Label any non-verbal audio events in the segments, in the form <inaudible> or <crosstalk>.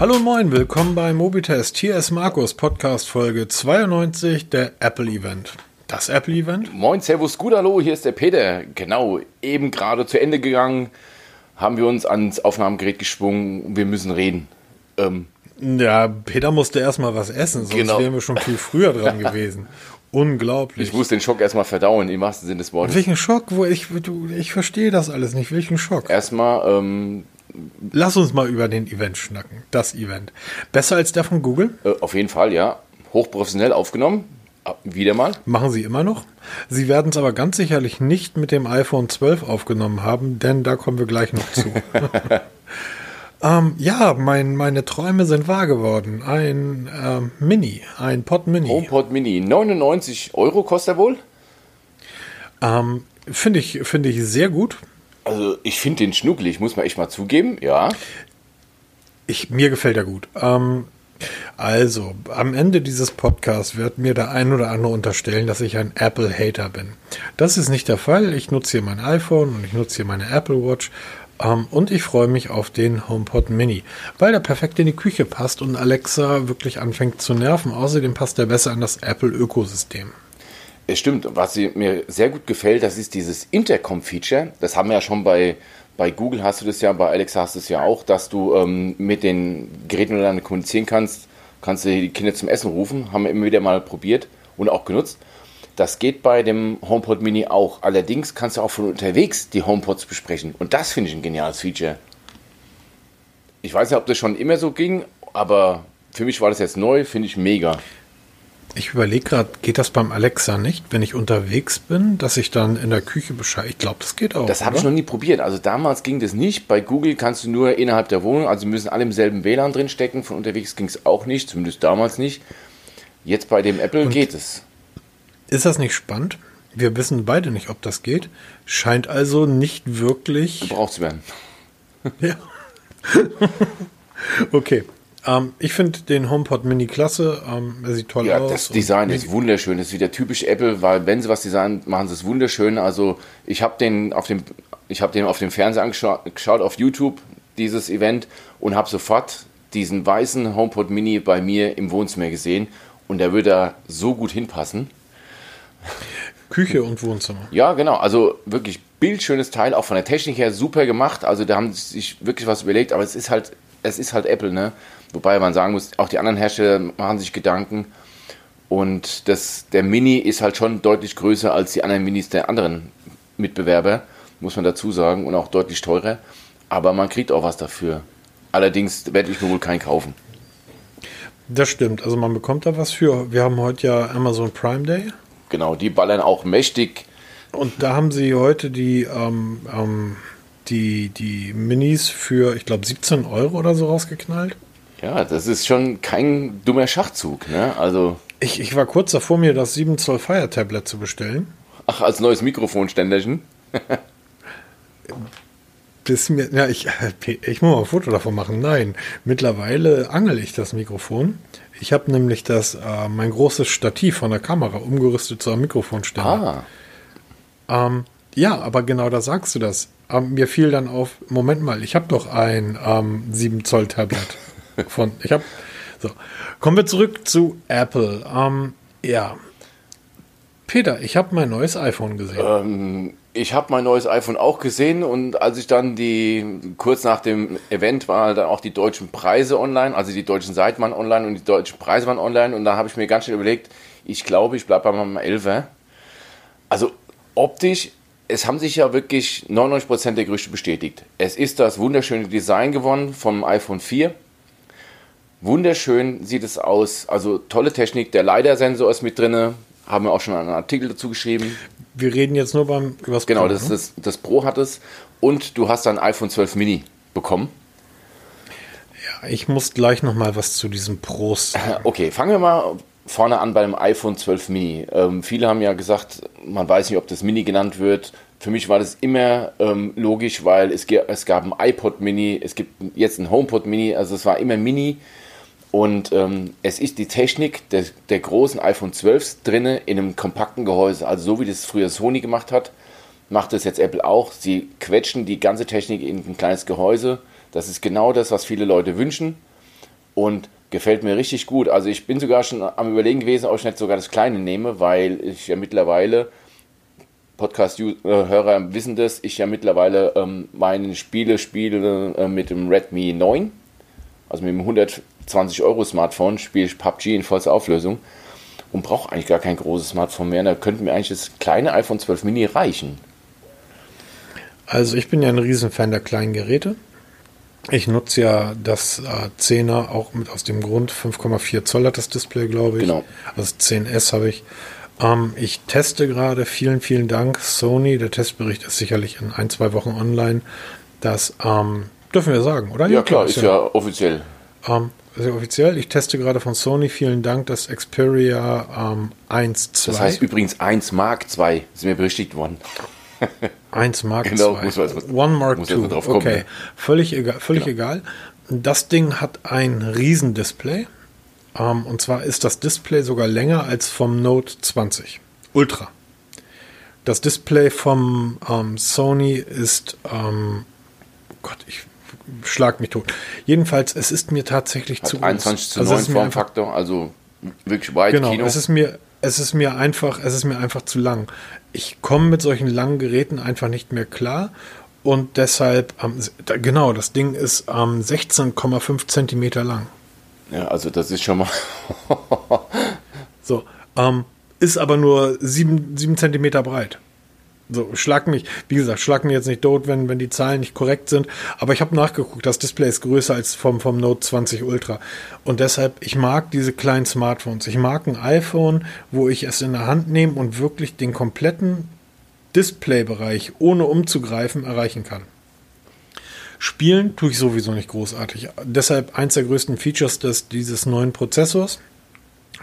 Hallo und moin, willkommen bei Mobitest. Hier ist Markus, Podcast Folge 92, der Apple Event. Das Apple Event? Moin, Servus, gut, hallo, hier ist der Peter. Genau, eben gerade zu Ende gegangen, haben wir uns ans Aufnahmegerät geschwungen, wir müssen reden. Ähm, ja, Peter musste erstmal was essen, sonst genau. wären wir schon viel früher dran <laughs> gewesen. Unglaublich. Ich muss den Schock erstmal verdauen, im wahrsten Sinne des Wortes. Welchen Schock? Wo ich, du, ich verstehe das alles nicht. Welchen Schock? Erstmal, ähm, Lass uns mal über den Event schnacken. Das Event. Besser als der von Google? Äh, auf jeden Fall, ja. Hochprofessionell aufgenommen. Ah, wieder mal. Machen Sie immer noch. Sie werden es aber ganz sicherlich nicht mit dem iPhone 12 aufgenommen haben, denn da kommen wir gleich noch zu. <laughs> ähm, ja, mein, meine Träume sind wahr geworden. Ein ähm, Mini, ein Pod Mini. HomePod Mini. 99 Euro kostet er wohl? Ähm, Finde ich, find ich sehr gut. Also ich finde den schnuckelig, muss man echt mal zugeben, ja. Ich, mir gefällt er gut. Ähm, also, am Ende dieses Podcasts wird mir der ein oder andere unterstellen, dass ich ein Apple-Hater bin. Das ist nicht der Fall. Ich nutze hier mein iPhone und ich nutze hier meine Apple Watch. Ähm, und ich freue mich auf den HomePod Mini, weil der perfekt in die Küche passt und Alexa wirklich anfängt zu nerven. Außerdem passt er besser an das Apple-Ökosystem. Es stimmt. Was mir sehr gut gefällt, das ist dieses Intercom-Feature. Das haben wir ja schon bei, bei Google, hast du das ja, bei Alexa hast du es ja auch, dass du ähm, mit den Geräten miteinander kommunizieren kannst. Kannst du die Kinder zum Essen rufen. Haben wir immer wieder mal probiert und auch genutzt. Das geht bei dem HomePod Mini auch. Allerdings kannst du auch von unterwegs die HomePods besprechen. Und das finde ich ein geniales Feature. Ich weiß nicht, ob das schon immer so ging, aber für mich war das jetzt neu, finde ich mega. Ich überlege gerade, geht das beim Alexa nicht, wenn ich unterwegs bin, dass ich dann in der Küche Bescheid. Ich glaube, das geht auch. Das habe ich noch nie probiert. Also damals ging das nicht. Bei Google kannst du nur innerhalb der Wohnung, also müssen alle im selben WLAN drin stecken. Von unterwegs ging es auch nicht, zumindest damals nicht. Jetzt bei dem Apple Und geht es. Ist das nicht spannend? Wir wissen beide nicht, ob das geht. Scheint also nicht wirklich. Gebraucht zu werden. <laughs> Ja. <laughs> okay. Ähm, ich finde den HomePod Mini klasse. Ähm, er sieht toll ja, aus. Das Design ist wunderschön. Das ist wieder typisch Apple, weil wenn sie was designen, machen sie es wunderschön. Also ich habe den auf dem, ich habe den auf dem Fernseher angeschaut, auf YouTube dieses Event und habe sofort diesen weißen HomePod Mini bei mir im Wohnzimmer gesehen und der würde da so gut hinpassen. Küche und Wohnzimmer. Ja, genau. Also wirklich bildschönes Teil, auch von der Technik her super gemacht. Also da haben sie sich wirklich was überlegt, aber es ist halt, es ist halt Apple, ne? Wobei man sagen muss, auch die anderen Hersteller machen sich Gedanken. Und das, der Mini ist halt schon deutlich größer als die anderen Minis der anderen Mitbewerber, muss man dazu sagen, und auch deutlich teurer. Aber man kriegt auch was dafür. Allerdings werde ich mir wohl keinen kaufen. Das stimmt. Also man bekommt da was für. Wir haben heute ja Amazon Prime Day. Genau, die ballern auch mächtig. Und da haben sie heute die, ähm, ähm, die, die Minis für, ich glaube, 17 Euro oder so rausgeknallt. Ja, das ist schon kein dummer Schachzug, ne? Also. Ich, ich war kurz davor, mir das 7 Zoll Fire Tablet zu bestellen. Ach, als neues Mikrofonständerchen? das <laughs> mir, ja, ich, <laughs> ich muss mal ein Foto davon machen. Nein, mittlerweile angel ich das Mikrofon. Ich habe nämlich das, äh, mein großes Stativ von der Kamera umgerüstet zu einem Mikrofonständer. Ah. Ähm, ja, aber genau da sagst du das. Ähm, mir fiel dann auf, Moment mal, ich habe doch ein ähm, 7 Zoll Tablet. Von, ich habe, so. Kommen wir zurück zu Apple. Ähm, ja. Peter, ich habe mein neues iPhone gesehen. Ähm, ich habe mein neues iPhone auch gesehen und als ich dann die, kurz nach dem Event waren dann auch die deutschen Preise online, also die deutschen Seiten waren online und die deutschen Preise waren online und da habe ich mir ganz schnell überlegt, ich glaube, ich bleibe bei meinem 11 Also optisch, es haben sich ja wirklich 99% der Gerüchte bestätigt. Es ist das wunderschöne Design gewonnen vom iPhone 4 Wunderschön sieht es aus. Also tolle Technik. Der LiDAR-Sensor ist mit drin. Haben wir auch schon einen Artikel dazu geschrieben. Wir reden jetzt nur beim über das Genau, Pro, das, ne? das, das Pro hat es. Und du hast ein iPhone 12 Mini bekommen. Ja, ich muss gleich noch mal was zu diesem Pros sagen. <laughs> Okay, fangen wir mal vorne an beim iPhone 12 Mini. Ähm, viele haben ja gesagt, man weiß nicht, ob das Mini genannt wird. Für mich war das immer ähm, logisch, weil es, es gab ein iPod Mini, es gibt jetzt ein HomePod Mini, also es war immer Mini. Und ähm, es ist die Technik der, der großen iPhone 12s drinne in einem kompakten Gehäuse. Also so wie das früher Sony gemacht hat, macht das jetzt Apple auch. Sie quetschen die ganze Technik in ein kleines Gehäuse. Das ist genau das, was viele Leute wünschen und gefällt mir richtig gut. Also ich bin sogar schon am überlegen gewesen, ob ich nicht sogar das kleine nehme, weil ich ja mittlerweile Podcast-Hörer äh, wissen das, ich ja mittlerweile ähm, meine Spiele spiele äh, mit dem Redmi 9, also mit dem 100 20-Euro-Smartphone spiele ich PUBG in vollster Auflösung und brauche eigentlich gar kein großes Smartphone mehr. Da könnte mir eigentlich das kleine iPhone 12 Mini reichen. Also ich bin ja ein Riesenfan der kleinen Geräte. Ich nutze ja das äh, 10er auch mit aus dem Grund. 5,4 Zoll hat das Display, glaube ich. Genau. Also 10S habe ich. Ähm, ich teste gerade, vielen, vielen Dank, Sony. Der Testbericht ist sicherlich in ein, zwei Wochen online. Das ähm, dürfen wir sagen, oder? Ja, ja klar, ist ja, ja offiziell. Ähm, sehr offiziell. Ich teste gerade von Sony. Vielen Dank, das Xperia ähm, 1.2. Das heißt übrigens 1 Mark 2, ist mir berichtigt worden. <laughs> 1 Mark genau, 2. Muss man, One Mark 2. Okay, ne? völlig egal. Völlig genau. egal. Das Ding hat ein Riesendisplay. Ähm, und zwar ist das Display sogar länger als vom Note 20 Ultra. Das Display vom ähm, Sony ist, ähm, Gott, ich schlag mich tot. Jedenfalls, es ist mir tatsächlich hat zu 21 zu 9 also Formfaktor, also wirklich weit genau, Kino. Es ist mir, es ist mir einfach, es ist mir einfach zu lang. Ich komme mit solchen langen Geräten einfach nicht mehr klar und deshalb, genau, das Ding ist ähm, 16,5 Zentimeter lang. Ja, also das ist schon mal. <laughs> so, ähm, ist aber nur sieben, sieben Zentimeter breit. So, schlag mich, wie gesagt, schlag mich jetzt nicht tot, wenn, wenn die Zahlen nicht korrekt sind. Aber ich habe nachgeguckt, das Display ist größer als vom, vom Note 20 Ultra. Und deshalb, ich mag diese kleinen Smartphones. Ich mag ein iPhone, wo ich es in der Hand nehme und wirklich den kompletten Displaybereich, ohne umzugreifen, erreichen kann. Spielen tue ich sowieso nicht großartig. Deshalb eins der größten Features des, dieses neuen Prozessors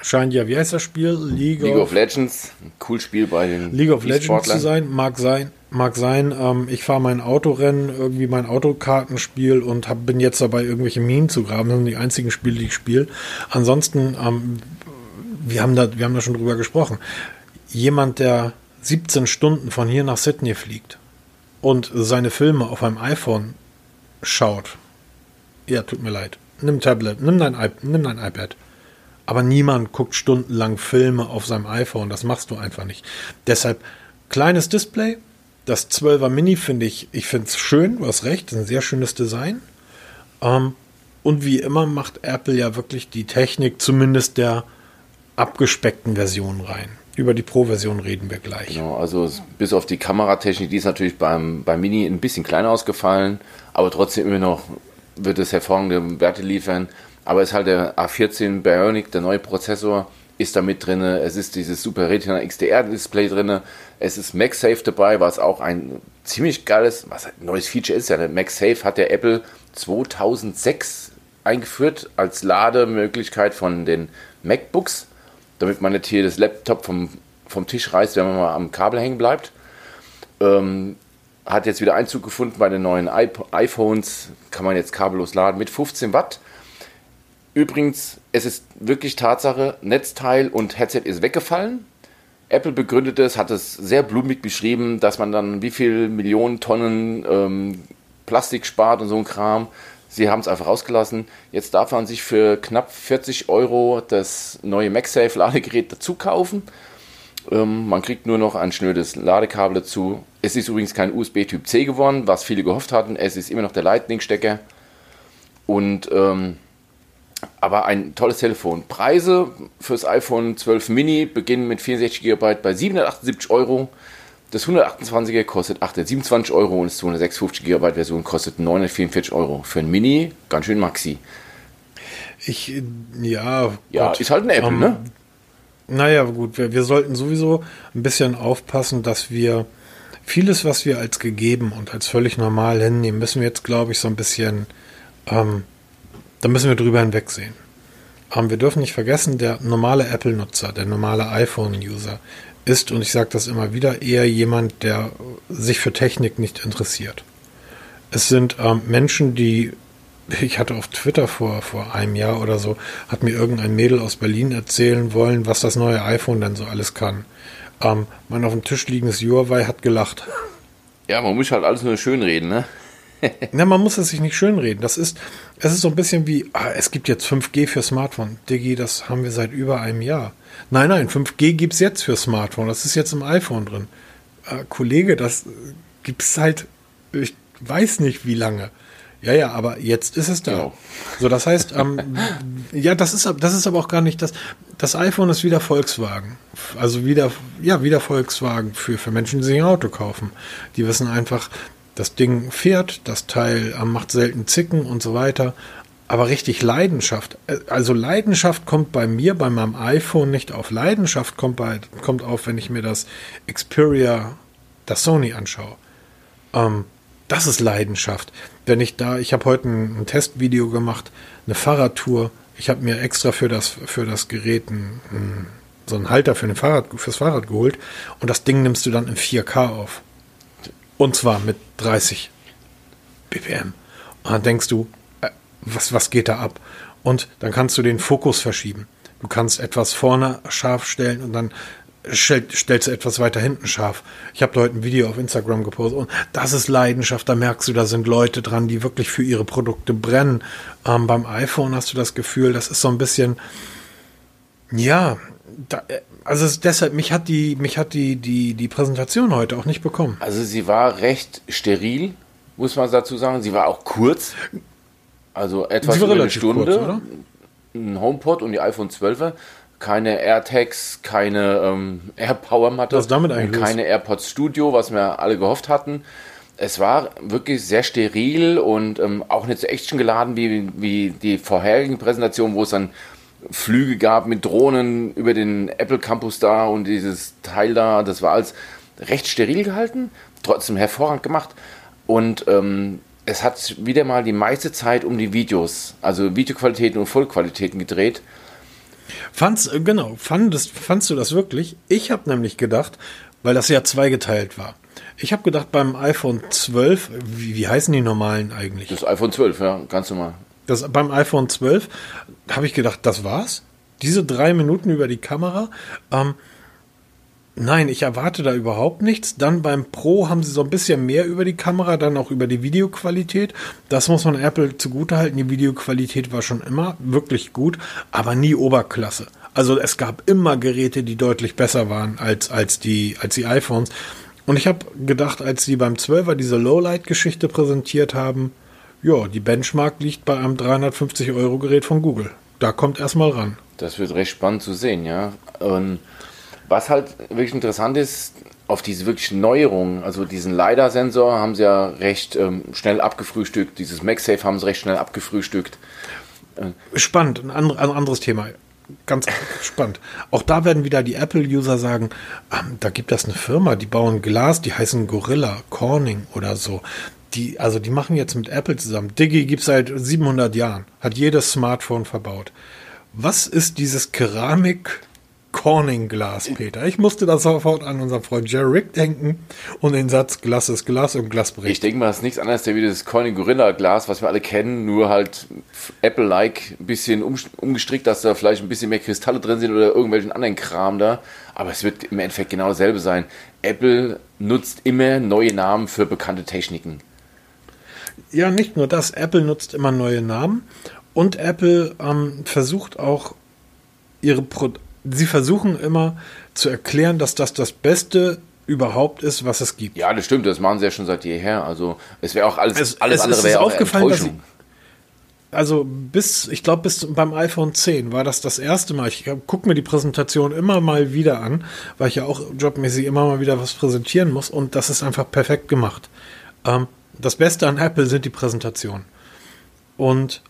scheint ja, wie heißt das Spiel? League, League of, of, Legends. Cool Spiel bei den League of Legends zu sein. Mag sein. Mag sein. Ähm, ich fahre mein Autorennen, irgendwie mein Autokartenspiel und hab, bin jetzt dabei, irgendwelche Minen zu graben. Das sind die einzigen Spiele, die ich spiele. Ansonsten, ähm, wir, haben da, wir haben da schon drüber gesprochen. Jemand, der 17 Stunden von hier nach Sydney fliegt und seine Filme auf einem iPhone schaut, ja, tut mir leid. Nimm Tablet, nimm dein, nimm dein iPad. Aber niemand guckt stundenlang Filme auf seinem iPhone. Das machst du einfach nicht. Deshalb kleines Display. Das 12er Mini finde ich, ich finde es schön. Du hast recht, ein sehr schönes Design. Ähm, und wie immer macht Apple ja wirklich die Technik zumindest der abgespeckten Version rein. Über die Pro-Version reden wir gleich. Genau, also bis auf die Kameratechnik, die ist natürlich beim, beim Mini ein bisschen kleiner ausgefallen, aber trotzdem immer noch wird es hervorragende Werte liefern. Aber es ist halt der A14 Bionic, der neue Prozessor, ist da mit drin. Es ist dieses Super Retina XDR Display drin. Es ist MagSafe dabei, was auch ein ziemlich geiles, was ein neues Feature ist. Ja, der MagSafe hat der Apple 2006 eingeführt als Lademöglichkeit von den MacBooks damit man nicht hier das Laptop vom, vom Tisch reißt, wenn man mal am Kabel hängen bleibt. Ähm, hat jetzt wieder Einzug gefunden bei den neuen iPhones, kann man jetzt kabellos laden mit 15 Watt. Übrigens, es ist wirklich Tatsache, Netzteil und Headset ist weggefallen. Apple begründet es, hat es sehr blumig beschrieben, dass man dann wie viel Millionen Tonnen ähm, Plastik spart und so ein Kram. Sie haben es einfach rausgelassen. Jetzt darf man sich für knapp 40 Euro das neue MagSafe Ladegerät dazu kaufen. Ähm, man kriegt nur noch ein schnödes Ladekabel dazu. Es ist übrigens kein USB Typ C geworden, was viele gehofft hatten. Es ist immer noch der Lightning-Stecker. Und ähm, aber ein tolles Telefon. Preise fürs iPhone 12 Mini beginnen mit 64 GB bei 778 Euro. Das 128er kostet 827 Euro und das 256 GB Version kostet 944 Euro. Für ein Mini ganz schön maxi. Ich, ja. Ja, Gott. ist halt ein Apple, um, ne? Naja, gut, wir, wir sollten sowieso ein bisschen aufpassen, dass wir vieles, was wir als gegeben und als völlig normal hinnehmen, müssen wir jetzt, glaube ich, so ein bisschen, ähm, da müssen wir drüber hinwegsehen. Ähm, wir dürfen nicht vergessen, der normale Apple-Nutzer, der normale iPhone-User ist, und ich sage das immer wieder, eher jemand, der sich für Technik nicht interessiert. Es sind ähm, Menschen, die, ich hatte auf Twitter vor, vor einem Jahr oder so, hat mir irgendein Mädel aus Berlin erzählen wollen, was das neue iPhone denn so alles kann. Ähm, mein auf dem Tisch liegendes Huawei hat gelacht. Ja, man muss halt alles nur schön reden, ne? Na, man muss es sich nicht schönreden. Das ist, es ist so ein bisschen wie, ah, es gibt jetzt 5G für Smartphone. Digi, das haben wir seit über einem Jahr. Nein, nein, 5G gibt es jetzt für Smartphone. Das ist jetzt im iPhone drin. Äh, Kollege, das gibt es seit, ich weiß nicht wie lange. Ja, ja, aber jetzt ist es da. Genau. So, das heißt, ähm, ja, das ist, das ist aber auch gar nicht das. Das iPhone ist wieder Volkswagen. Also wieder, ja, wieder Volkswagen für, für Menschen, die sich ein Auto kaufen. Die wissen einfach, das Ding fährt, das Teil äh, macht selten Zicken und so weiter. Aber richtig Leidenschaft, äh, also Leidenschaft kommt bei mir, bei meinem iPhone nicht auf. Leidenschaft kommt, bei, kommt auf, wenn ich mir das Xperia, das Sony anschaue. Ähm, das ist Leidenschaft. Wenn ich da, ich habe heute ein, ein, Testvideo gemacht, eine Fahrradtour. Ich habe mir extra für das, für das Gerät ein, ein, so einen Halter für ein Fahrrad, fürs Fahrrad geholt und das Ding nimmst du dann in 4K auf. Und zwar mit 30 BPM. Und dann denkst du, äh, was, was geht da ab? Und dann kannst du den Fokus verschieben. Du kannst etwas vorne scharf stellen und dann stell, stellst du etwas weiter hinten scharf. Ich habe heute ein Video auf Instagram gepostet und das ist Leidenschaft. Da merkst du, da sind Leute dran, die wirklich für ihre Produkte brennen. Ähm, beim iPhone hast du das Gefühl, das ist so ein bisschen, ja, da, also deshalb, mich hat die, mich hat die, die, die Präsentation heute auch nicht bekommen. Also sie war recht steril, muss man dazu sagen. Sie war auch kurz. Also etwas über eine Stunde. Kurz, ein HomePod und die iPhone 12er. Keine AirTags, keine ähm, AirPower-Matte. Was damit eigentlich? Keine AirPods Studio, was wir alle gehofft hatten. Es war wirklich sehr steril und ähm, auch nicht so Action geladen wie, wie die vorherigen Präsentationen, wo es dann Flüge gab mit Drohnen über den Apple Campus da und dieses Teil da, das war alles recht steril gehalten, trotzdem hervorragend gemacht. Und ähm, es hat wieder mal die meiste Zeit um die Videos, also Videoqualitäten und Vollqualitäten gedreht. Fandst, äh, genau, fandest, fandst du das wirklich? Ich habe nämlich gedacht, weil das ja zweigeteilt war. Ich habe gedacht, beim iPhone 12, wie, wie heißen die normalen eigentlich? Das iPhone 12, ja, ganz normal. Das, beim iPhone 12 habe ich gedacht, das war's. Diese drei Minuten über die Kamera. Ähm, nein, ich erwarte da überhaupt nichts. Dann beim Pro haben sie so ein bisschen mehr über die Kamera, dann auch über die Videoqualität. Das muss man Apple zugutehalten. Die Videoqualität war schon immer wirklich gut, aber nie Oberklasse. Also es gab immer Geräte, die deutlich besser waren als, als, die, als die iPhones. Und ich habe gedacht, als sie beim 12er diese Lowlight-Geschichte präsentiert haben, ja, die Benchmark liegt bei einem 350 Euro Gerät von Google. Da kommt erstmal ran. Das wird recht spannend zu sehen, ja. Und was halt wirklich interessant ist, auf diese wirklich Neuerungen, also diesen LiDAR-Sensor haben sie ja recht ähm, schnell abgefrühstückt, dieses MagSafe haben sie recht schnell abgefrühstückt. Äh, spannend, ein, andre, ein anderes Thema. Ganz <laughs> spannend. Auch da werden wieder die Apple-User sagen, ähm, da gibt es eine Firma, die bauen Glas, die heißen Gorilla, Corning oder so die, also die machen jetzt mit Apple zusammen. Digi gibt es seit 700 Jahren, hat jedes Smartphone verbaut. Was ist dieses Keramik Corning-Glas, Peter? Ich musste da sofort an unseren Freund Jerry Rick denken und den Satz Glas ist Glas und Glas bricht. Ich denke mal, es ist nichts anderes wie das Corning Gorilla Glas, was wir alle kennen, nur halt Apple-like ein bisschen umgestrickt, dass da vielleicht ein bisschen mehr Kristalle drin sind oder irgendwelchen anderen Kram da. Aber es wird im Endeffekt genau dasselbe sein. Apple nutzt immer neue Namen für bekannte Techniken ja, nicht nur das. Apple nutzt immer neue Namen und Apple ähm, versucht auch ihre Pro sie versuchen immer zu erklären, dass das das Beste überhaupt ist, was es gibt. Ja, das stimmt, das machen sie ja schon seit jeher. Also es wäre auch alles, es, alles es andere wäre aufgefallen, dass sie, also bis, ich glaube, bis beim iPhone 10 war das das erste Mal. Ich gucke mir die Präsentation immer mal wieder an, weil ich ja auch jobmäßig immer mal wieder was präsentieren muss und das ist einfach perfekt gemacht. Ähm, das Beste an Apple sind die Präsentationen. Und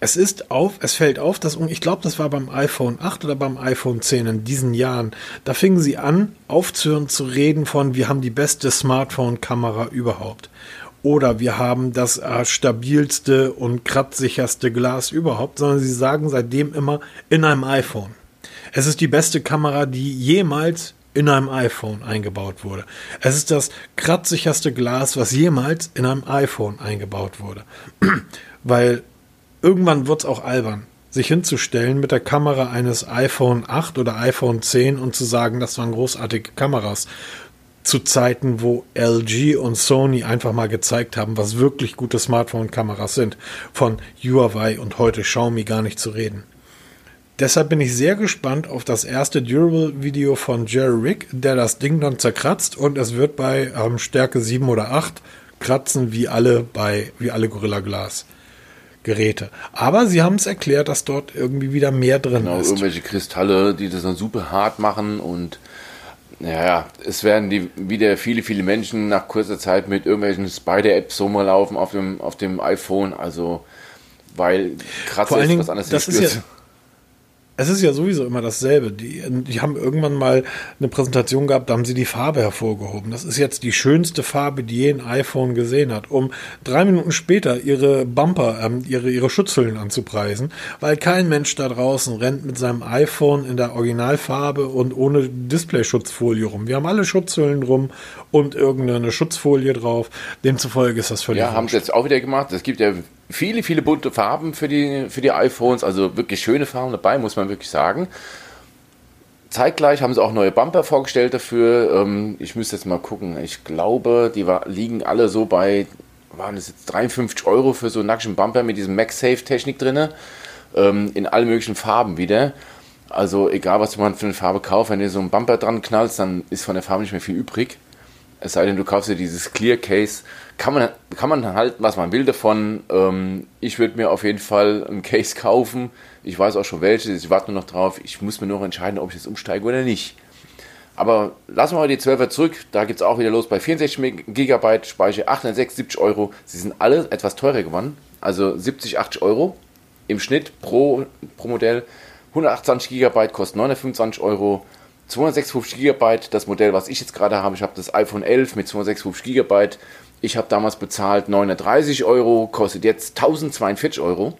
es ist auf, es fällt auf, dass, ich glaube, das war beim iPhone 8 oder beim iPhone 10 in diesen Jahren, da fingen sie an, aufzuhören zu reden von, wir haben die beste Smartphone-Kamera überhaupt. Oder wir haben das äh, stabilste und kratzsicherste Glas überhaupt, sondern sie sagen seitdem immer in einem iPhone. Es ist die beste Kamera, die jemals in einem iPhone eingebaut wurde. Es ist das kratzsicherste Glas, was jemals in einem iPhone eingebaut wurde. <clears throat> Weil irgendwann wird es auch albern, sich hinzustellen mit der Kamera eines iPhone 8 oder iPhone 10 und zu sagen, das waren großartige Kameras. zu Zeiten, wo LG und Sony einfach mal gezeigt haben, was wirklich gute Smartphone-Kameras sind. Von Huawei und heute Xiaomi gar nicht zu reden. Deshalb bin ich sehr gespannt auf das erste Durable-Video von Jerry Rick, der das Ding dann zerkratzt und es wird bei ähm, Stärke 7 oder 8 kratzen wie alle bei wie alle Gorilla Glass. Geräte. Aber sie haben es erklärt, dass dort irgendwie wieder mehr drin genau, ist. Irgendwelche Kristalle, die das dann super hart machen und ja, es werden die wieder viele, viele Menschen nach kurzer Zeit mit irgendwelchen Spider-Apps so mal laufen auf dem, auf dem iPhone. Also, weil Kratzer ist was anderes. Das ist ja, es ist ja sowieso immer dasselbe. Die, die haben irgendwann mal eine Präsentation gehabt, da haben sie die Farbe hervorgehoben. Das ist jetzt die schönste Farbe, die je ein iPhone gesehen hat, um drei Minuten später ihre Bumper, ähm, ihre, ihre Schutzhüllen anzupreisen, weil kein Mensch da draußen rennt mit seinem iPhone in der Originalfarbe und ohne Display-Schutzfolie rum. Wir haben alle Schutzhüllen rum und irgendeine Schutzfolie drauf. Demzufolge ist das völlig. Ja, haben sie jetzt auch wieder gemacht. Es gibt ja viele, viele bunte Farben für die, für die iPhones, also wirklich schöne Farben dabei, muss man wirklich sagen. Zeitgleich haben sie auch neue Bumper vorgestellt dafür. Ähm, ich müsste jetzt mal gucken. Ich glaube, die liegen alle so bei, waren es jetzt 53 Euro für so einen nackten Bumper mit diesem MagSafe-Technik drin. Ähm, in allen möglichen Farben wieder. Also egal, was man für eine Farbe kauft, wenn du so einen Bumper dran knallst, dann ist von der Farbe nicht mehr viel übrig. Es sei denn, du kaufst dir dieses Clear Case. Kann man, kann man halten, was man will davon. Ähm, ich würde mir auf jeden Fall ein Case kaufen. Ich weiß auch schon welches. Ich warte nur noch drauf. Ich muss mir noch entscheiden, ob ich jetzt umsteige oder nicht. Aber lassen wir mal die 12er zurück. Da geht es auch wieder los bei 64 GB Speicher, 876 Euro. Sie sind alle etwas teurer geworden. Also 70, 80 Euro im Schnitt pro, pro Modell. 128 GB kostet 925 Euro. 256 GB, das Modell, was ich jetzt gerade habe, ich habe das iPhone 11 mit 256 GB. Ich habe damals bezahlt 930 Euro, kostet jetzt 1042 Euro.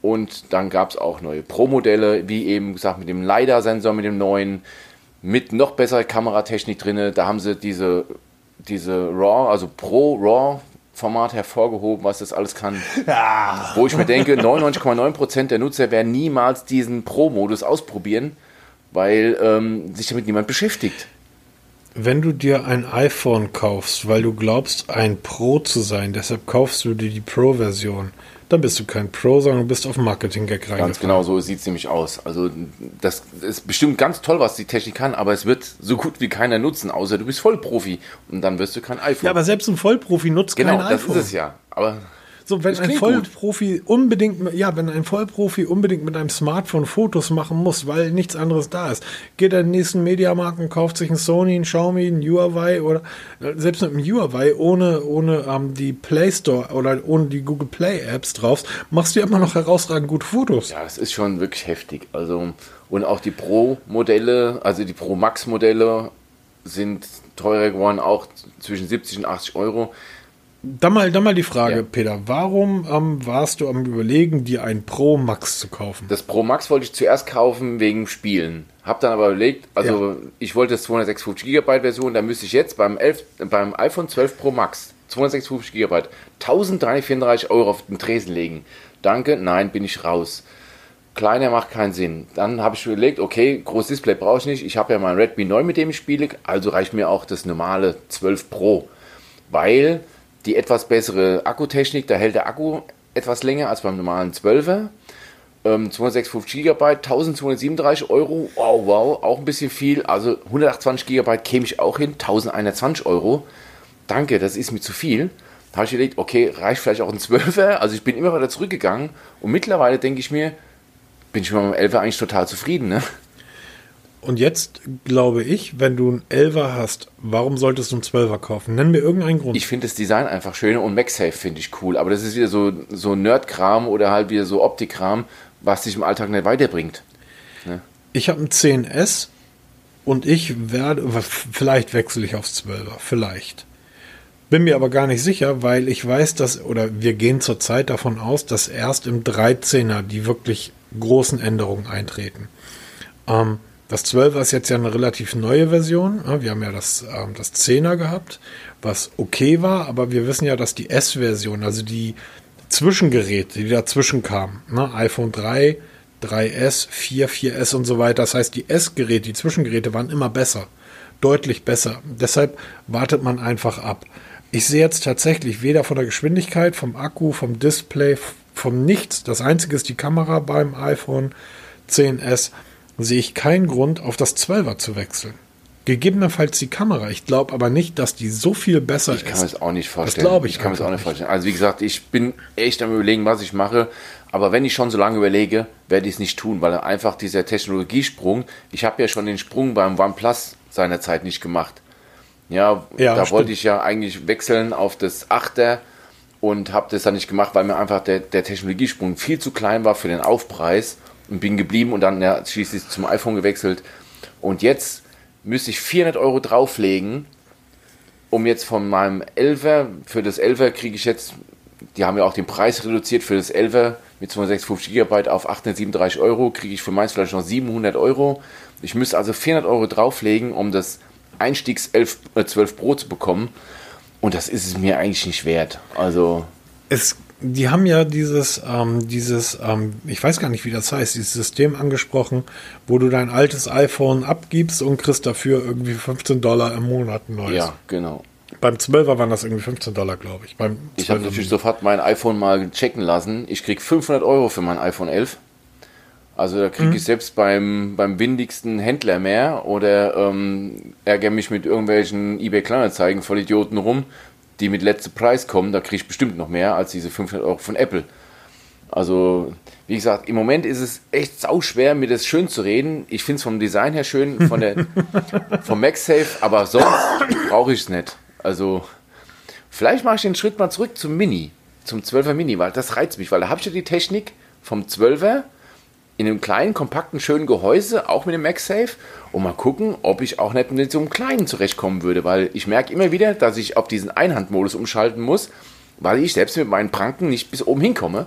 Und dann gab es auch neue Pro-Modelle, wie eben gesagt, mit dem LiDAR-Sensor, mit dem neuen, mit noch besserer Kameratechnik drin. Da haben sie diese, diese RAW, also Pro RAW Format hervorgehoben, was das alles kann. Ja. <laughs> Wo ich mir denke, 99,9% der Nutzer werden niemals diesen Pro-Modus ausprobieren weil ähm, sich damit niemand beschäftigt. Wenn du dir ein iPhone kaufst, weil du glaubst, ein Pro zu sein, deshalb kaufst du dir die Pro-Version, dann bist du kein Pro, sondern du bist auf Marketing-Gag reingefahren. Ganz genau, so sieht es nämlich aus. Also das ist bestimmt ganz toll, was die Technik kann, aber es wird so gut wie keiner nutzen, außer du bist Vollprofi und dann wirst du kein iPhone. Ja, aber selbst ein Vollprofi nutzt genau, kein iPhone. Genau, das ist es ja. Aber so, wenn ein Vollprofi gut. unbedingt, ja, wenn ein Vollprofi unbedingt mit einem Smartphone Fotos machen muss, weil nichts anderes da ist, geht er in den nächsten Mediamarkt und kauft sich ein Sony, ein Xiaomi, ein Huawei oder selbst mit einem Huawei ohne, ohne ähm, die Play Store oder ohne die Google Play Apps drauf, machst du ja immer noch herausragend gute Fotos. Ja, das ist schon wirklich heftig. Also, und auch die Pro-Modelle, also die Pro Max-Modelle sind teurer geworden, auch zwischen 70 und 80 Euro. Dann mal, dann mal die Frage, ja. Peter, warum ähm, warst du am überlegen, dir ein Pro Max zu kaufen? Das Pro Max wollte ich zuerst kaufen wegen Spielen. Hab dann aber überlegt, also ja. ich wollte das 256 GB Version, da müsste ich jetzt beim, 11, beim iPhone 12 Pro Max 256 GB 1334 Euro auf den Tresen legen. Danke, nein, bin ich raus. Kleiner macht keinen Sinn. Dann habe ich überlegt, okay, großes Display brauche ich nicht. Ich habe ja mein Redmi 9, mit dem ich spiele, also reicht mir auch das normale 12 Pro. Weil die etwas bessere Akkutechnik, da hält der Akku etwas länger als beim normalen 12er. Ähm, 256 GB, 1237 Euro, wow, wow, auch ein bisschen viel. Also 128 GB käme ich auch hin, 1120 Euro. Danke, das ist mir zu viel. Da habe ich überlegt, okay, reicht vielleicht auch ein 12er. Also ich bin immer weiter zurückgegangen und mittlerweile denke ich mir, bin ich mit meinem 11er eigentlich total zufrieden. Ne? Und jetzt glaube ich, wenn du einen 11er hast, warum solltest du einen 12er kaufen? Nenn mir irgendeinen Grund. Ich finde das Design einfach schön und MagSafe finde ich cool, aber das ist wieder so, so Nerd-Kram oder halt wieder so Optik-Kram, was dich im Alltag nicht weiterbringt. Ne? Ich habe einen 10S und ich werde, vielleicht wechsle ich aufs 12er, vielleicht. Bin mir aber gar nicht sicher, weil ich weiß, dass, oder wir gehen zurzeit davon aus, dass erst im 13er die wirklich großen Änderungen eintreten. Ähm, das 12er ist jetzt ja eine relativ neue Version. Wir haben ja das, ähm, das 10er gehabt, was okay war, aber wir wissen ja, dass die S-Version, also die Zwischengeräte, die dazwischen kamen, ne, iPhone 3, 3S, 4, 4S und so weiter, das heißt, die S-Geräte, die Zwischengeräte waren immer besser. deutlich besser. Deshalb wartet man einfach ab. Ich sehe jetzt tatsächlich weder von der Geschwindigkeit, vom Akku, vom Display, vom Nichts. Das einzige ist die Kamera beim iPhone 10s. Sehe ich keinen Grund, auf das 12er zu wechseln. Gegebenenfalls die Kamera. Ich glaube aber nicht, dass die so viel besser Ich kann ist. mir das auch nicht vorstellen. Das glaube ich Ich kann mir das auch nicht vorstellen. Also wie gesagt, ich bin echt am überlegen, was ich mache. Aber wenn ich schon so lange überlege, werde ich es nicht tun, weil einfach dieser Technologiesprung, ich habe ja schon den Sprung beim OnePlus seinerzeit nicht gemacht. Ja, Ja, da stimmt. wollte ich ja eigentlich wechseln auf das 8er und habe das dann nicht gemacht, weil mir einfach der, der Technologiesprung viel zu klein war für den Aufpreis bin geblieben und dann ja, schließlich zum iPhone gewechselt. Und jetzt müsste ich 400 Euro drauflegen, um jetzt von meinem 11er, für das 11er kriege ich jetzt, die haben ja auch den Preis reduziert für das 11er mit 256 GB auf 837 Euro, kriege ich für meins vielleicht noch 700 Euro. Ich müsste also 400 Euro drauflegen, um das Einstiegs 11, äh, 12 Pro zu bekommen. Und das ist es mir eigentlich nicht wert. Also, Es, die haben ja dieses, ähm, dieses, ähm, ich weiß gar nicht, wie das heißt, dieses System angesprochen, wo du dein altes iPhone abgibst und kriegst dafür irgendwie 15 Dollar im Monat ein neues. ja, genau. Beim 12er waren das irgendwie 15 Dollar, glaube ich. Beim Ich habe 12er natürlich sofort mein iPhone mal checken lassen. Ich krieg 500 Euro für mein iPhone 11. Also da kriege ich selbst beim, beim windigsten Händler mehr oder ähm, ärgere mich mit irgendwelchen eBay Kleinanzeigen voll Idioten rum, die mit letztem Preis kommen. Da kriege ich bestimmt noch mehr als diese 500 Euro von Apple. Also, wie gesagt, im Moment ist es echt sauschwer, mir das schön zu reden. Ich finde es vom Design her schön, von der, <laughs> vom MagSafe, aber sonst brauche ich es nicht. Also, vielleicht mache ich den Schritt mal zurück zum Mini, zum 12er Mini, weil das reizt mich, weil da habe ich ja die Technik vom 12er in einem kleinen, kompakten, schönen Gehäuse, auch mit dem MagSafe, und mal gucken, ob ich auch nicht mit so einem kleinen zurechtkommen würde, weil ich merke immer wieder, dass ich auf diesen Einhandmodus umschalten muss, weil ich selbst mit meinen Pranken nicht bis oben hinkomme.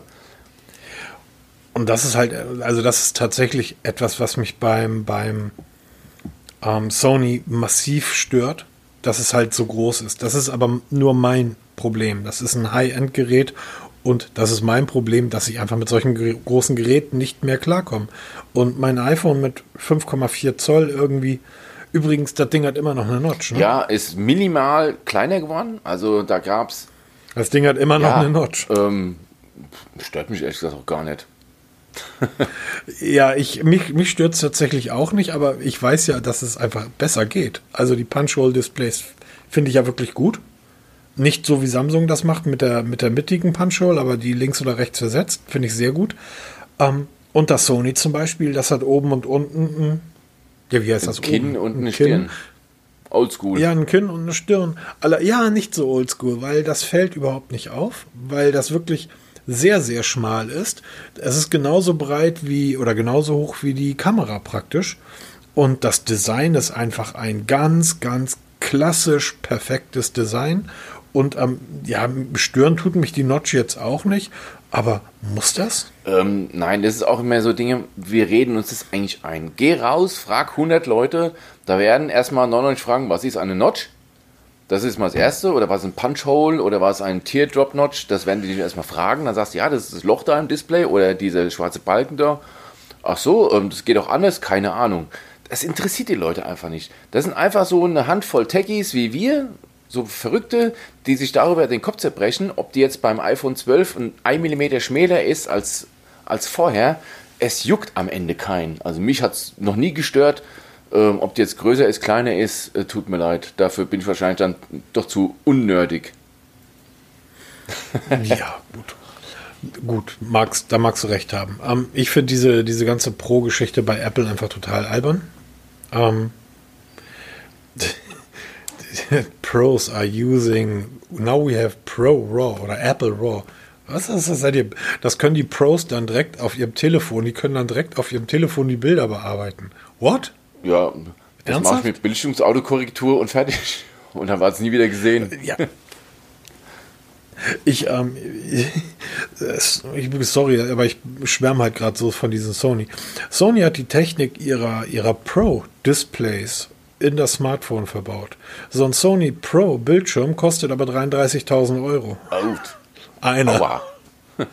Und das ist halt, also das ist tatsächlich etwas, was mich beim, beim ähm, Sony massiv stört, dass es halt so groß ist. Das ist aber nur mein Problem. Das ist ein High-End-Gerät und das ist mein Problem, dass ich einfach mit solchen großen Geräten nicht mehr klarkomme. Und mein iPhone mit 5,4 Zoll irgendwie, übrigens, das Ding hat immer noch eine Notch. Ne? Ja, ist minimal kleiner geworden, also da gab es Das Ding hat immer noch ja, eine Notch. ähm, stört mich ehrlich gesagt auch gar nicht. <laughs> Ja, ich, mich, mich stört es tatsächlich auch nicht, aber ich weiß ja, dass es einfach besser geht. Also die Punch-Hole-Displays finde ich ja wirklich gut. Nicht so wie Samsung das macht mit der, mit der mittigen Punch-Hole, aber die links oder rechts versetzt, finde ich sehr gut. Ähm, und das Sony zum Beispiel, das hat oben und unten ein, ja, wie heißt das? Kinn oben? und Ein eine. Stirn. Oldschool. Ja, ein Kinn und eine Stirn. Aller, ja, nicht so oldschool, weil das fällt überhaupt nicht auf, weil das wirklich sehr, sehr schmal ist. Es ist genauso breit wie oder genauso hoch wie die Kamera praktisch. Und das Design ist einfach ein ganz, ganz klassisch perfektes Design. Und ähm, ja, stören tut mich die Notch jetzt auch nicht. Aber muss das? Ähm, nein, das ist auch immer so Dinge, wir reden uns das eigentlich ein. Geh raus, frag 100 Leute, da werden erstmal 99 fragen, was ist eine Notch? Das ist mal das Erste. Oder was ist ein Punch-Hole? Oder was ist ein Teardrop-Notch? Das werden die dich erstmal fragen. Dann sagst du, ja, das ist das Loch da im Display oder dieser schwarze Balken da. Ach so, ähm, das geht auch anders? Keine Ahnung. Das interessiert die Leute einfach nicht. Das sind einfach so eine Handvoll Techies wie wir, so Verrückte, die sich darüber den Kopf zerbrechen, ob die jetzt beim iPhone 12 ein 1 mm schmäler ist als, als vorher. Es juckt am Ende keinen. Also mich hat es noch nie gestört. Ähm, ob die jetzt größer ist, kleiner ist, äh, tut mir leid. Dafür bin ich wahrscheinlich dann doch zu unnördig. <laughs> Ja, gut. Gut, magst, da magst du recht haben. Ähm, ich finde diese, diese ganze Pro-Geschichte bei Apple einfach total albern. Ähm, <laughs> <laughs> Pros are using, now we have Pro RAW oder Apple RAW. Was ist das? Seid ihr, das können die Pros dann direkt auf ihrem Telefon, die können dann direkt auf ihrem Telefon die Bilder bearbeiten. What? Ja, das Ernsthaft? mache ich mit Bildschirmsautokorrektur und fertig. <laughs> Und dann war es nie wieder gesehen. Ja. Ich, ähm, ich, ich, sorry, aber ich schwärme halt gerade so von diesem Sony. Sony hat die Technik ihrer, ihrer Pro-Displays in das Smartphone verbaut. So ein Sony Pro Bildschirm kostet aber 33.000 Euro. Out. Einer. Aua. <laughs>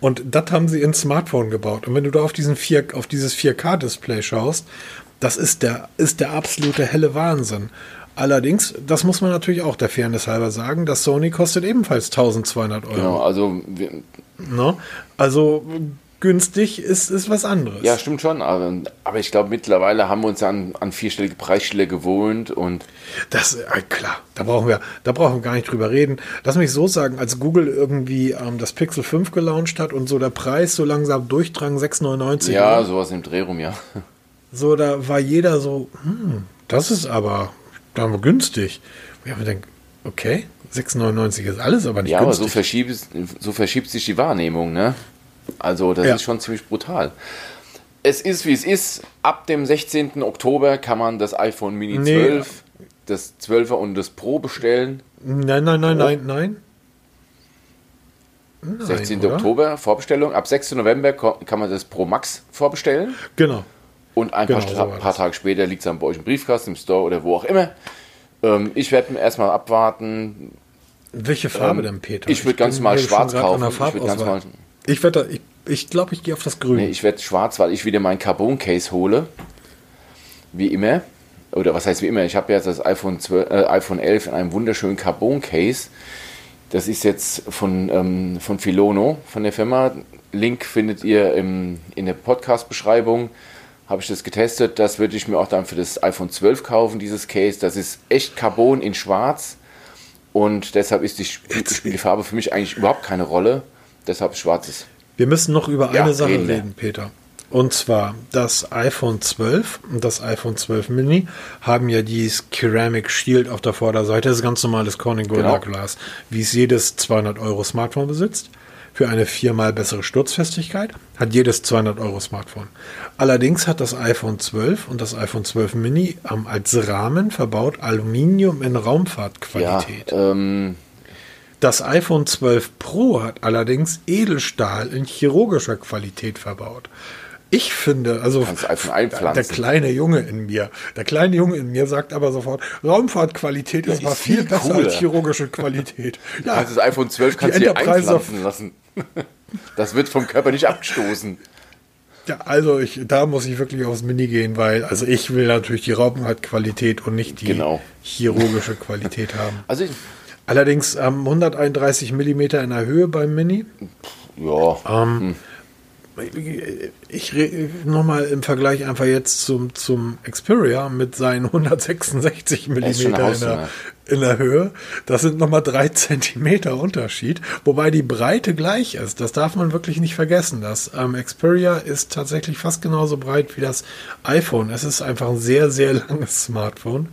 Und das haben sie ins Smartphone gebaut. Und wenn du da auf, diesen 4, auf dieses 4K-Display schaust, Das ist der, ist der absolute helle Wahnsinn. Allerdings, das muss man natürlich auch der Fairness halber sagen, das Sony kostet ebenfalls 1200 Euro. Genau, also wir, Ne? Also günstig ist, ist was anderes. ja, stimmt schon, aber, aber ich glaube mittlerweile haben wir uns an, an vierstellige Preisstelle gewohnt und Das, äh, klar, da brauchen wir, da brauchen wir gar nicht drüber reden. Lass mich so sagen, als Google irgendwie ähm, das Pixel 5 gelauncht hat und so der Preis so langsam durchdrang, 6,99 ja, Euro, sowas im Dreh rum, ja. so, da war jeder so, hm, das ist aber, da haben wir günstig. Und ich habe mir gedacht, okay, 6,99 ist alles, aber nicht Ja, aber so günstig. verschiebt, so verschiebt sich die Wahrnehmung, ne? Also das Ja. ist schon ziemlich brutal. Es ist, wie es ist. Ab dem 16. Oktober kann man das iPhone Mini Nee. 12, das 12er und das Pro bestellen. nein, nein, nein, nein, nein. Nein, 16. oder? Oktober, Vorbestellung. Ab 6. November kann man das Pro Max vorbestellen. Genau. Und ein Genau, paar, so paar Tage später liegt es dann bei euch im Briefkasten, im Store oder wo auch immer. Ähm, ich werde erstmal abwarten. Welche Farbe Ähm, denn, Peter? ich würd ganz normal hier schwarz kaufen. Ich würd ganz normal- Ich werde, ich, ich glaube, ich gehe auf das Grün. Nee, ich werde schwarz, weil ich wieder mein Carbon-Case hole. Wie immer. Oder was heißt wie immer? Ich habe jetzt das iPhone, 12, äh, iPhone 11 in einem wunderschönen Carbon-Case. Das ist jetzt von, ähm, von Filono, von der Firma. Link findet ihr im, in der Podcast-Beschreibung. Habe ich das getestet. Das würde ich mir auch dann für das iPhone 12 kaufen, dieses Case. Das ist echt Carbon in schwarz. Und deshalb ist die, Sp- spielt die Farbe für mich eigentlich überhaupt keine Rolle. Deshalb schwarzes. Wir müssen noch über Ja, eine Sache reden reden. Peter. Und zwar das iPhone 12 und das iPhone 12 Mini haben ja dieses Ceramic Shield auf der Vorderseite. Das ist ganz normales Corning Gorilla Genau. Glas, wie es jedes 200 Euro Smartphone besitzt. Für eine viermal bessere Sturzfestigkeit hat jedes 200 Euro Smartphone. Allerdings hat das iPhone 12 und das iPhone 12 Mini als Rahmen verbaut Aluminium in Ja, Raumfahrtqualität. ähm, Das iPhone 12 Pro hat allerdings Edelstahl in chirurgischer Qualität verbaut. Ich finde, also der kleine Junge in mir, der kleine Junge in mir sagt aber sofort, Raumfahrtqualität ist ist mal viel besser cooler. als chirurgische Qualität. <laughs> Ja, Also das iPhone 12 kannst du dir einpflanzen lassen. Das wird vom Körper nicht abgestoßen. ja, also ich, da muss ich wirklich aufs Mini gehen, weil also ich will natürlich die Raumfahrtqualität und nicht die Genau. chirurgische Qualität haben. Also ich, Allerdings ähm, 131 Millimeter in der Höhe beim Mini. ja, Ähm, Ich nochmal im Vergleich einfach jetzt zum, zum Xperia mit seinen 166 mm in, der, in der Höhe. Das sind nochmal drei <laughs> Zentimeter Unterschied, wobei die Breite gleich ist. Das darf man wirklich nicht vergessen. Das ähm, Xperia ist tatsächlich fast genauso breit wie das iPhone. Es ist einfach ein sehr, sehr <laughs> langes Smartphone.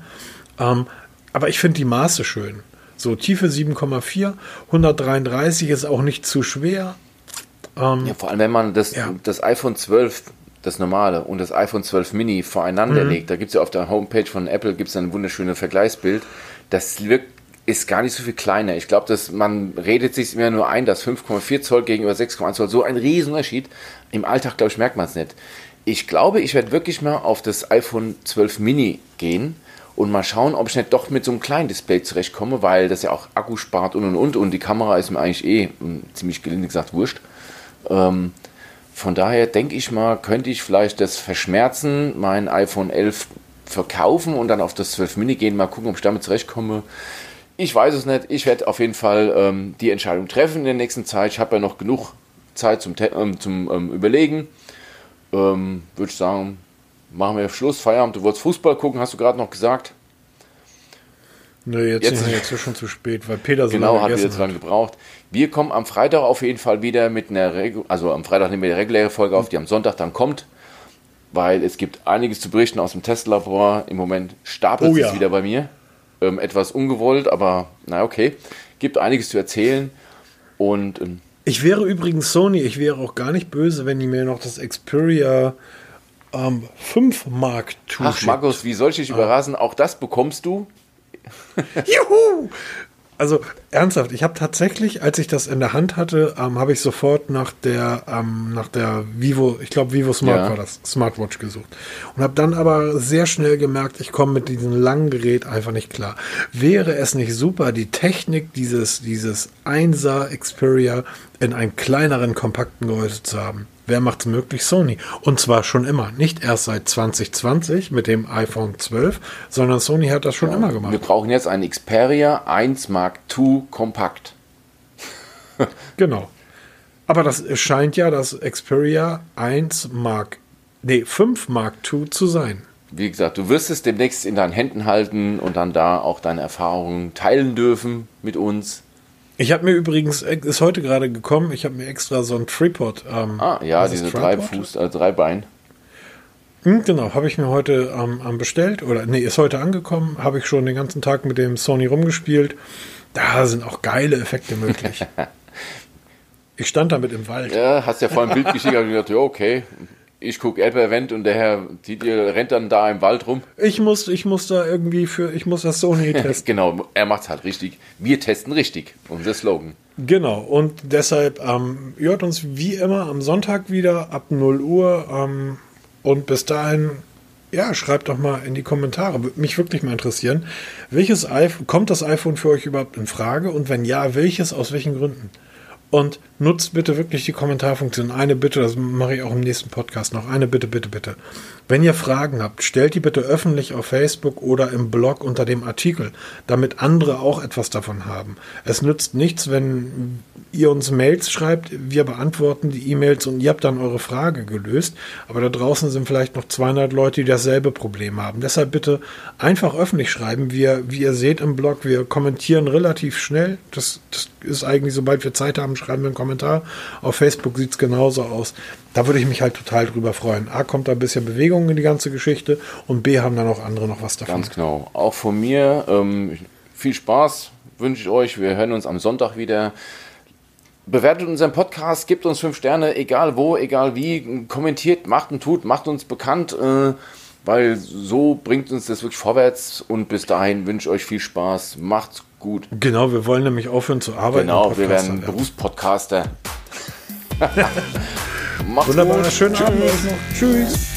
Ähm, aber ich finde die Maße schön. So Tiefe 7,4, 133 ist auch nicht zu schwer. Ähm, ja, vor allem wenn man das, Ja. das iPhone 12, das normale, und das iPhone 12 Mini voreinander legt, da gibt es ja auf der Homepage von Apple gibt's ein wunderschönes Vergleichsbild. Das wirkt, ist gar nicht so viel kleiner. Ich glaube, dass man redet sich immer nur ein, dass 5,4 Zoll gegenüber 6,1 Zoll so ein Riesenunterschied. Im Alltag, glaube ich, merkt man es nicht. Ich glaube, ich werde wirklich mal auf das iPhone 12 Mini gehen und mal schauen, ob ich nicht doch mit so einem kleinen Display zurechtkomme, weil das ja auch Akku spart und und und und die Kamera ist mir eigentlich eh mm, ziemlich gelinde gesagt wurscht. Ähm, von daher denke ich mal, könnte ich vielleicht das verschmerzen, mein iPhone 11 verkaufen und dann auf das 12 Mini gehen, mal gucken, ob ich damit zurechtkomme. Ich weiß es nicht. Ich werde auf jeden Fall ähm, die Entscheidung treffen in der nächsten Zeit. Ich habe ja noch genug Zeit zum, ähm, zum ähm, Überlegen. Ähm, Würde ich sagen, machen wir Schluss, Feierabend. Du wolltest Fußball gucken, hast du gerade noch gesagt. Nee, jetzt, Jetzt- jetzt, jetzt ist schon zu spät, weil Peter so Genau, hat wieder zu lange gebraucht. Wir kommen am Freitag auf jeden Fall wieder mit einer, Regu also am Freitag nehmen wir die reguläre Folge auf, die am Sonntag dann kommt, weil es gibt einiges zu berichten aus dem Testlabor. Im Moment stapelt Oh es ja. wieder bei mir. Ähm, etwas ungewollt, aber na okay. Gibt einiges zu erzählen. Und ähm, Ich wäre übrigens Sony, ich wäre auch gar nicht böse, wenn die mir noch das Xperia ähm, 5 Mark ach, zuschickt. Markus, wie soll ich dich überraschen? Auch das bekommst du. <laughs> Juhu! Also ernsthaft, ich habe tatsächlich, als ich das in der Hand hatte, ähm, habe ich sofort nach der ähm, nach der Vivo, ich glaube Vivo Smart Ja. war das, Smartwatch gesucht und habe dann aber sehr schnell gemerkt, ich komme mit diesem langen Gerät einfach nicht klar. Wäre es nicht super, die Technik dieses dieses 1er Xperia in einem kleineren, kompakten Gehäuse zu haben. Wer macht es möglich? Sony. Und zwar schon immer. Nicht erst seit 2020 mit dem iPhone 12, sondern Sony hat das schon ja, immer gemacht. Wir brauchen jetzt einen Xperia 1 Mark II Kompakt. <laughs> genau. Aber das scheint ja das Xperia 1 Mark, nee, 5 Mark II zu sein. Wie gesagt, du wirst es demnächst in deinen Händen halten und dann da auch deine Erfahrungen teilen dürfen mit uns. Ich habe mir übrigens, ist heute gerade gekommen, ich habe mir extra so ein Tripod. Ähm, ah, ja, diese drei Fuß, äh, drei Bein. Hm, genau, habe ich mir heute ähm, bestellt oder nee, ist heute angekommen, habe ich schon den ganzen Tag mit dem Sony rumgespielt. Da sind auch geile Effekte möglich. <laughs> ich stand damit im Wald. Ja, hast ja vorhin ein Bild geschickt und gedacht, ja, okay, ich gucke Apple-Event und der Herr Didier rennt dann da im Wald rum. Ich muss, ich muss da irgendwie für, ich muss das Sony <laughs> testen. genau, er macht es halt richtig. Wir testen richtig, unser Slogan. Genau, und deshalb ähm, hört uns wie immer am Sonntag wieder ab 0 Uhr. Ähm, und bis dahin, ja, schreibt doch mal in die Kommentare. Würde mich wirklich mal interessieren. Welches iPhone, kommt das iPhone für euch überhaupt in Frage? Und wenn ja, welches, aus welchen Gründen? Und nutzt bitte wirklich die Kommentarfunktion. Eine Bitte, das mache ich auch im nächsten Podcast noch. Eine Bitte, bitte, bitte. Wenn ihr Fragen habt, stellt die bitte öffentlich auf Facebook oder im Blog unter dem Artikel, damit andere auch etwas davon haben. Es nützt nichts, wenn ihr uns Mails schreibt, wir beantworten die E-Mails und ihr habt dann eure Frage gelöst. Aber da draußen sind vielleicht noch 200 Leute, die dasselbe Problem haben. Deshalb bitte einfach öffentlich schreiben. Wir, wie ihr seht im Blog, wir kommentieren relativ schnell. Das, das ist eigentlich, sobald wir Zeit haben, schreiben wir einen Kommentar. Auf Facebook sieht es genauso aus. Da würde ich mich halt total drüber freuen. A, kommt da ein bisschen Bewegung in die ganze Geschichte und B, haben dann auch andere noch was davon. Ganz genau. Auch von mir ähm, viel Spaß wünsche ich euch. Wir hören uns am Sonntag wieder. Bewertet unseren Podcast, gebt uns fünf Sterne, egal wo, egal wie, kommentiert, macht und tut, macht uns bekannt, äh, weil so bringt uns das wirklich vorwärts und bis dahin wünsche ich euch viel Spaß, macht's gut. Genau, wir wollen nämlich aufhören zu arbeiten. Genau, wir werden Berufspodcaster. <laughs> <laughs> macht's Wunderbar, gut. schönen Tschüss. Abend noch. Tschüss.